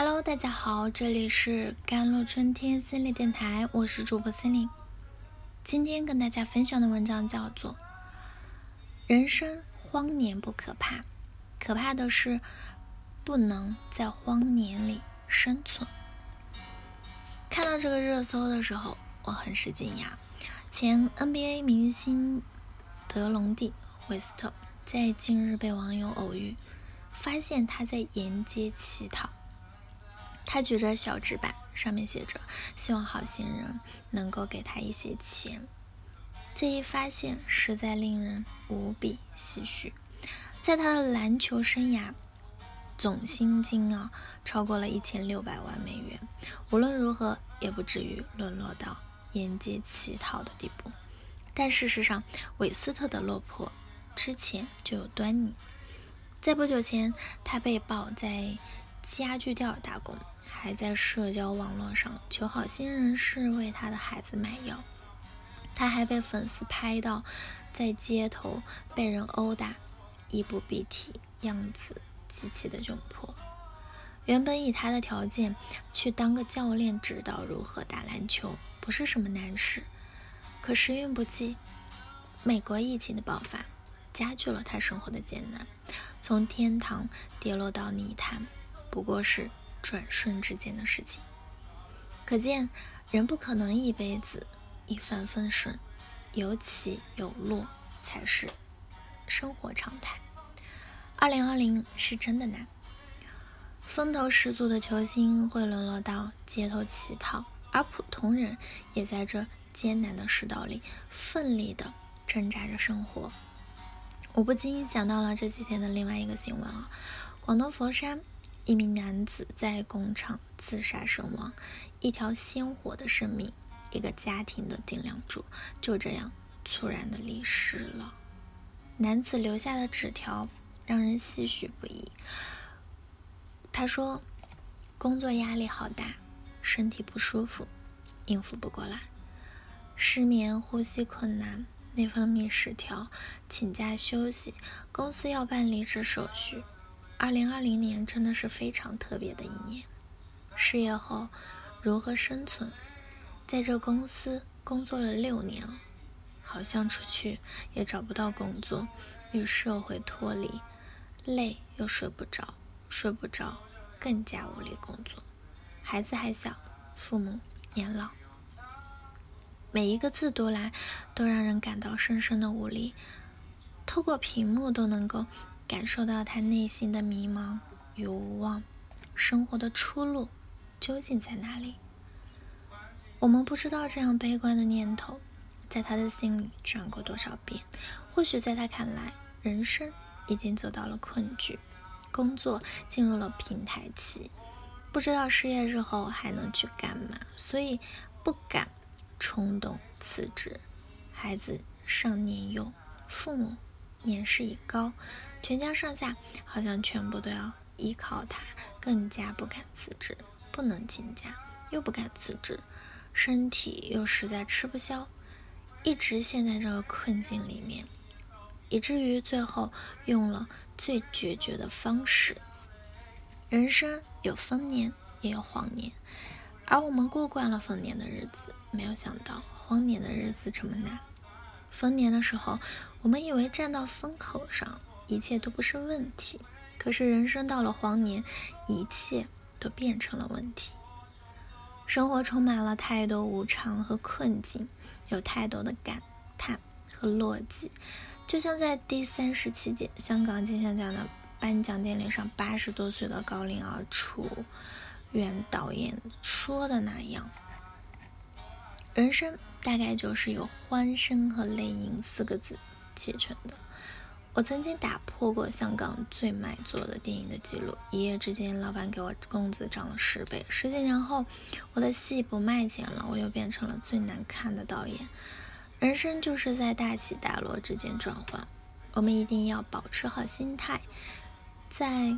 Hello，大家好，这里是甘露春天心理电台，我是主播心灵。今天跟大家分享的文章叫做《人生荒年不可怕，可怕的是不能在荒年里生存》。看到这个热搜的时候，我很是惊讶。前 NBA 明星德隆蒂韦斯特在近日被网友偶遇，发现他在沿街乞讨。他举着小纸板，上面写着“希望好心人能够给他一些钱”。这一发现实在令人无比唏嘘。在他的篮球生涯，总薪金啊超过了一千六百万美元。无论如何，也不至于沦落到沿街乞讨的地步。但事实上，韦斯特的落魄之前就有端倪。在不久前，他被曝在家具店打工。还在社交网络上求好心人士为他的孩子买药，他还被粉丝拍到在街头被人殴打，衣不蔽体，样子极其的窘迫。原本以他的条件去当个教练，指导如何打篮球，不是什么难事。可时运不济，美国疫情的爆发加剧了他生活的艰难，从天堂跌落到泥潭，不过是。转瞬之间的事情，可见人不可能一辈子一帆风顺，有起有落才是生活常态。二零二零是真的难，风头十足的球星会沦落到街头乞讨，而普通人也在这艰难的世道里奋力的挣扎着生活。我不禁想到了这几天的另外一个新闻啊，广东佛山。一名男子在工厂自杀身亡，一条鲜活的生命，一个家庭的顶梁柱，就这样猝然的离世了。男子留下的纸条让人唏嘘不已。他说：“工作压力好大，身体不舒服，应付不过来，失眠、呼吸困难、内分泌失调，请假休息，公司要办离职手续。”二零二零年真的是非常特别的一年。失业后如何生存？在这公司工作了六年，好像出去也找不到工作，与社会脱离，累又睡不着，睡不着更加无力工作。孩子还小，父母年老，每一个字读来都让人感到深深的无力，透过屏幕都能够。感受到他内心的迷茫与无望，生活的出路究竟在哪里？我们不知道这样悲观的念头在他的心里转过多少遍。或许在他看来，人生已经走到了困局，工作进入了平台期，不知道失业之后还能去干嘛，所以不敢冲动辞职。孩子尚年幼，父母年事已高。全家上下好像全部都要依靠他，更加不敢辞职，不能请假，又不敢辞职，身体又实在吃不消，一直陷在这个困境里面，以至于最后用了最决绝的方式。人生有丰年，也有荒年，而我们过惯了丰年的日子，没有想到荒年的日子这么难。丰年的时候，我们以为站到风口上。一切都不是问题，可是人生到了黄年，一切都变成了问题。生活充满了太多无常和困境，有太多的感叹和落寂。就像在第三十七届香港金像奖的颁奖典礼上，八十多岁的高龄儿楚原导演说的那样：“人生大概就是由欢声和泪音四个字砌成的。”我曾经打破过香港最卖座的电影的记录，一夜之间，老板给我工资涨了十倍。十几年后，我的戏不卖钱了，我又变成了最难看的导演。人生就是在大起大落之间转换，我们一定要保持好心态，在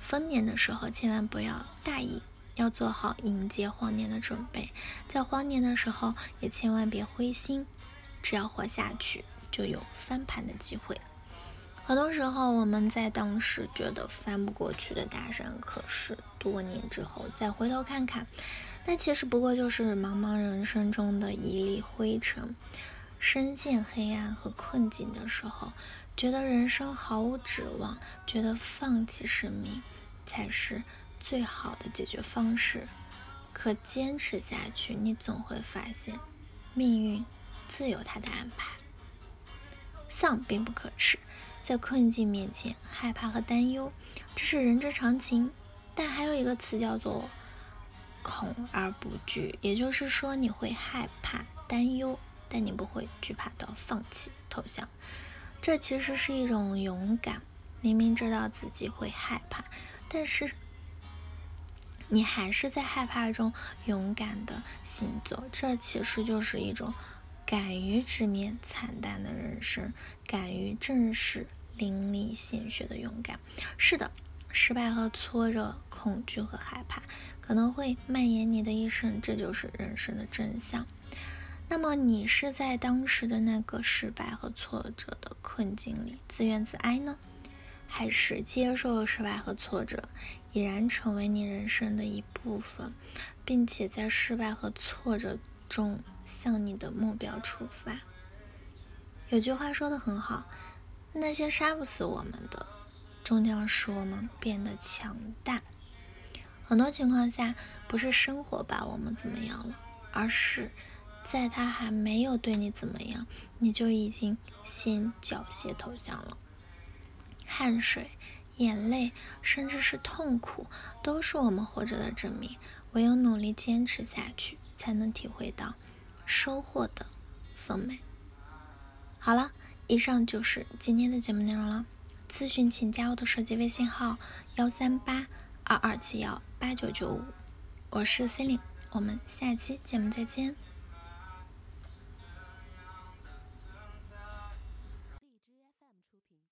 丰年的时候千万不要大意，要做好迎接荒年的准备；在荒年的时候也千万别灰心，只要活下去，就有翻盘的机会。很多时候，我们在当时觉得翻不过去的大山，可是多年之后再回头看看，那其实不过就是茫茫人生中的一粒灰尘。深陷黑暗和困境的时候，觉得人生毫无指望，觉得放弃生命才是最好的解决方式。可坚持下去，你总会发现，命运自有它的安排。丧并不可耻。在困境面前，害怕和担忧，这是人之常情。但还有一个词叫做“恐而不惧”，也就是说，你会害怕、担忧，但你不会惧怕到放弃、投降。这其实是一种勇敢。明明知道自己会害怕，但是你还是在害怕中勇敢的行走。这其实就是一种。敢于直面惨淡的人生，敢于正视淋漓鲜血的勇敢。是的，失败和挫折、恐惧和害怕可能会蔓延你的一生，这就是人生的真相。那么，你是在当时的那个失败和挫折的困境里自怨自哀呢，还是接受了失败和挫折，已然成为你人生的一部分，并且在失败和挫折中？向你的目标出发。有句话说的很好，那些杀不死我们的，终将使我们变得强大。很多情况下，不是生活把我们怎么样了，而是在他还没有对你怎么样，你就已经先缴械投降了。汗水、眼泪，甚至是痛苦，都是我们活着的证明。唯有努力坚持下去，才能体会到。收获的丰美。好了，以上就是今天的节目内容了。咨询请加我的手机微信号：幺三八二二七幺八九九五。我是 c e l i n e 我们下期节目再见。